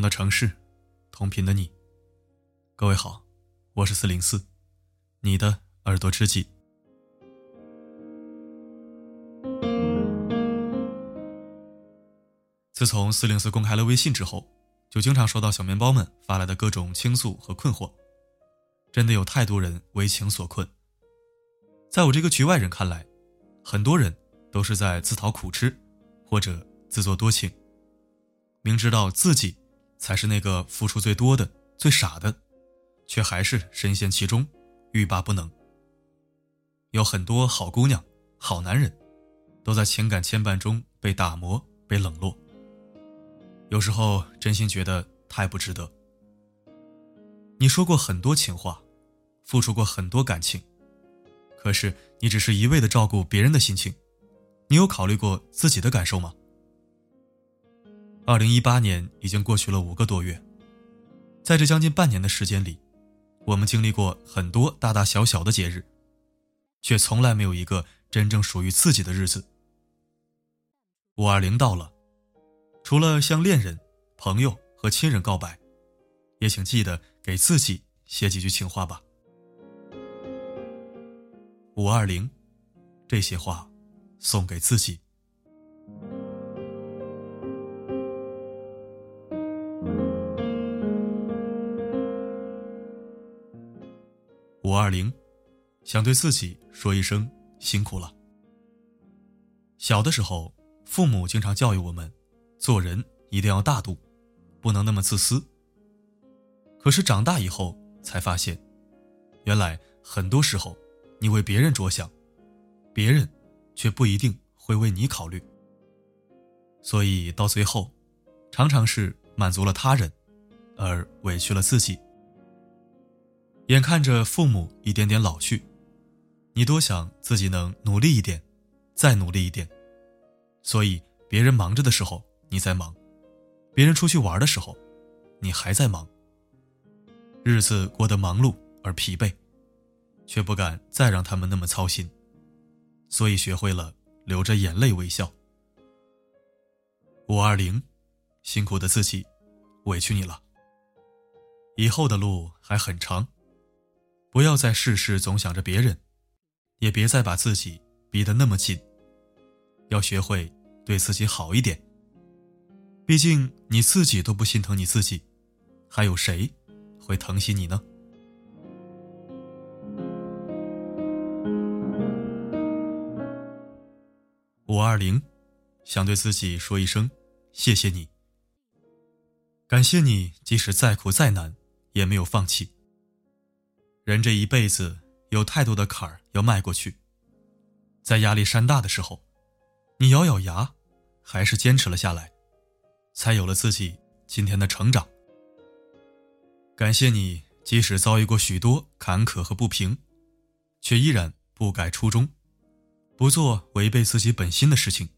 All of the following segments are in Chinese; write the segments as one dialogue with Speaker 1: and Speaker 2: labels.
Speaker 1: 的城市，同频的你。各位好，我是四零四，你的耳朵知己。自从四零四公开了微信之后，就经常收到小面包们发来的各种倾诉和困惑。真的有太多人为情所困。在我这个局外人看来，很多人都是在自讨苦吃，或者自作多情。明知道自己才是那个付出最多的、最傻的，却还是深陷其中，欲罢不能。有很多好姑娘、好男人，都在情感牵绊中被打磨、被冷落。有时候真心觉得太不值得。你说过很多情话，付出过很多感情，可是你只是一味的照顾别人的心情，你有考虑过自己的感受吗？二零一八年已经过去了五个多月，在这将近半年的时间里，我们经历过很多大大小小的节日，却从来没有一个真正属于自己的日子。五二零到了。除了向恋人、朋友和亲人告白，也请记得给自己写几句情话吧。五二零，这些话送给自己。二零，想对自己说一声辛苦了。小的时候，父母经常教育我们。做人一定要大度，不能那么自私。可是长大以后才发现，原来很多时候你为别人着想，别人却不一定会为你考虑。所以到最后，常常是满足了他人，而委屈了自己。眼看着父母一点点老去，你多想自己能努力一点，再努力一点。所以别人忙着的时候。你在忙，别人出去玩的时候，你还在忙。日子过得忙碌而疲惫，却不敢再让他们那么操心，所以学会了流着眼泪微笑。五二零，辛苦的自己，委屈你了。以后的路还很长，不要再事事总想着别人，也别再把自己逼得那么紧。要学会对自己好一点。毕竟你自己都不心疼你自己，还有谁会疼惜你呢？五二零，想对自己说一声谢谢你，感谢你，即使再苦再难也没有放弃。人这一辈子有太多的坎儿要迈过去，在压力山大的时候，你咬咬牙，还是坚持了下来。才有了自己今天的成长。感谢你，即使遭遇过许多坎坷和不平，却依然不改初衷，不做违背自己本心的事情。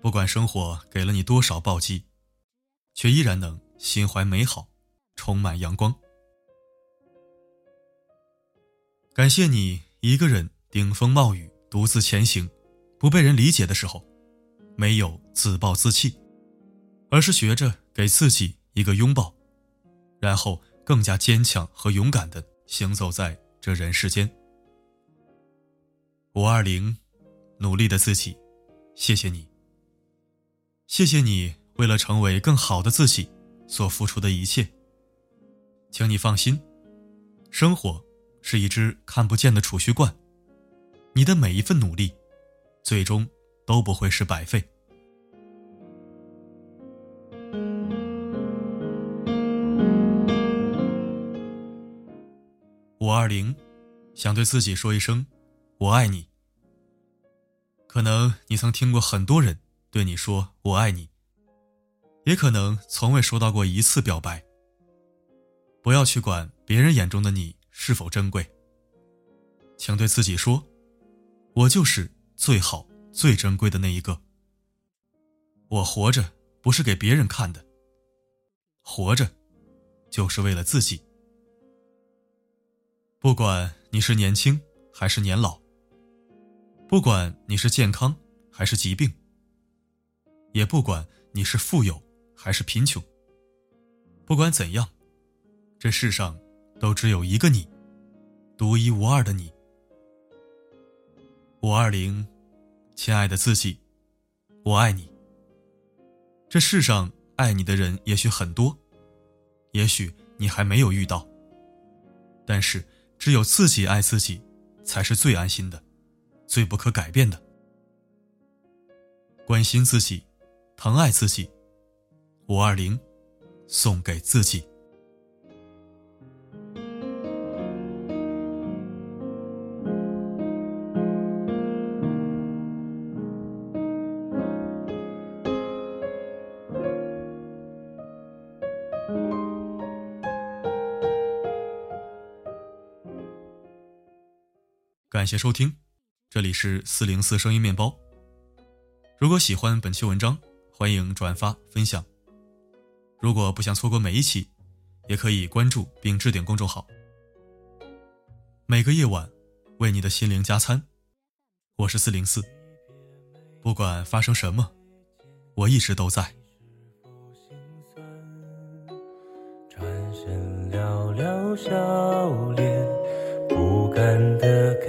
Speaker 1: 不管生活给了你多少暴击，却依然能心怀美好，充满阳光。感谢你一个人顶风冒雨独自前行，不被人理解的时候，没有自暴自弃。而是学着给自己一个拥抱，然后更加坚强和勇敢的行走在这人世间。五二零，努力的自己，谢谢你。谢谢你为了成为更好的自己所付出的一切。请你放心，生活是一只看不见的储蓄罐，你的每一份努力，最终都不会是白费。五二零，想对自己说一声“我爱你”。可能你曾听过很多人对你说“我爱你”，也可能从未收到过一次表白。不要去管别人眼中的你是否珍贵，请对自己说：“我就是最好、最珍贵的那一个。”我活着不是给别人看的，活着就是为了自己。不管你是年轻还是年老，不管你是健康还是疾病，也不管你是富有还是贫穷，不管怎样，这世上都只有一个你，独一无二的你。五二零，亲爱的自己，我爱你。这世上爱你的人也许很多，也许你还没有遇到。但是，只有自己爱自己，才是最安心的，最不可改变的。关心自己，疼爱自己。五二零。送给自己。感谢收听，这里是四零四声音面包。如果喜欢本期文章，欢迎转发分享。如果不想错过每一期，也可以关注并置顶公众号。每个夜晚，为你的心灵加餐。我是四零四，不管发生什么，我一直都在。
Speaker 2: 转身寥寥笑脸，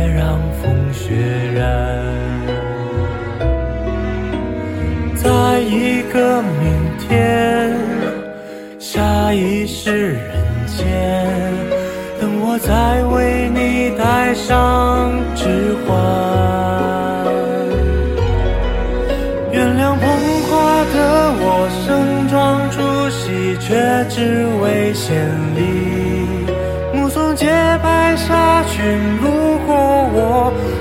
Speaker 2: 别让风雪染。在一个明天，下一世人间，等我再为你戴上指环。原谅捧花的我，盛装出席却只为献礼，目送洁白纱裙落，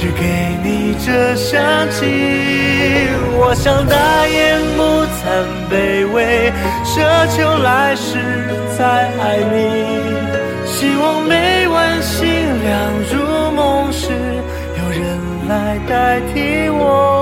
Speaker 2: 只给你这香气。我想大言不惭卑微，奢求来世再爱你。希望每晚星亮如梦时，有人来代替我。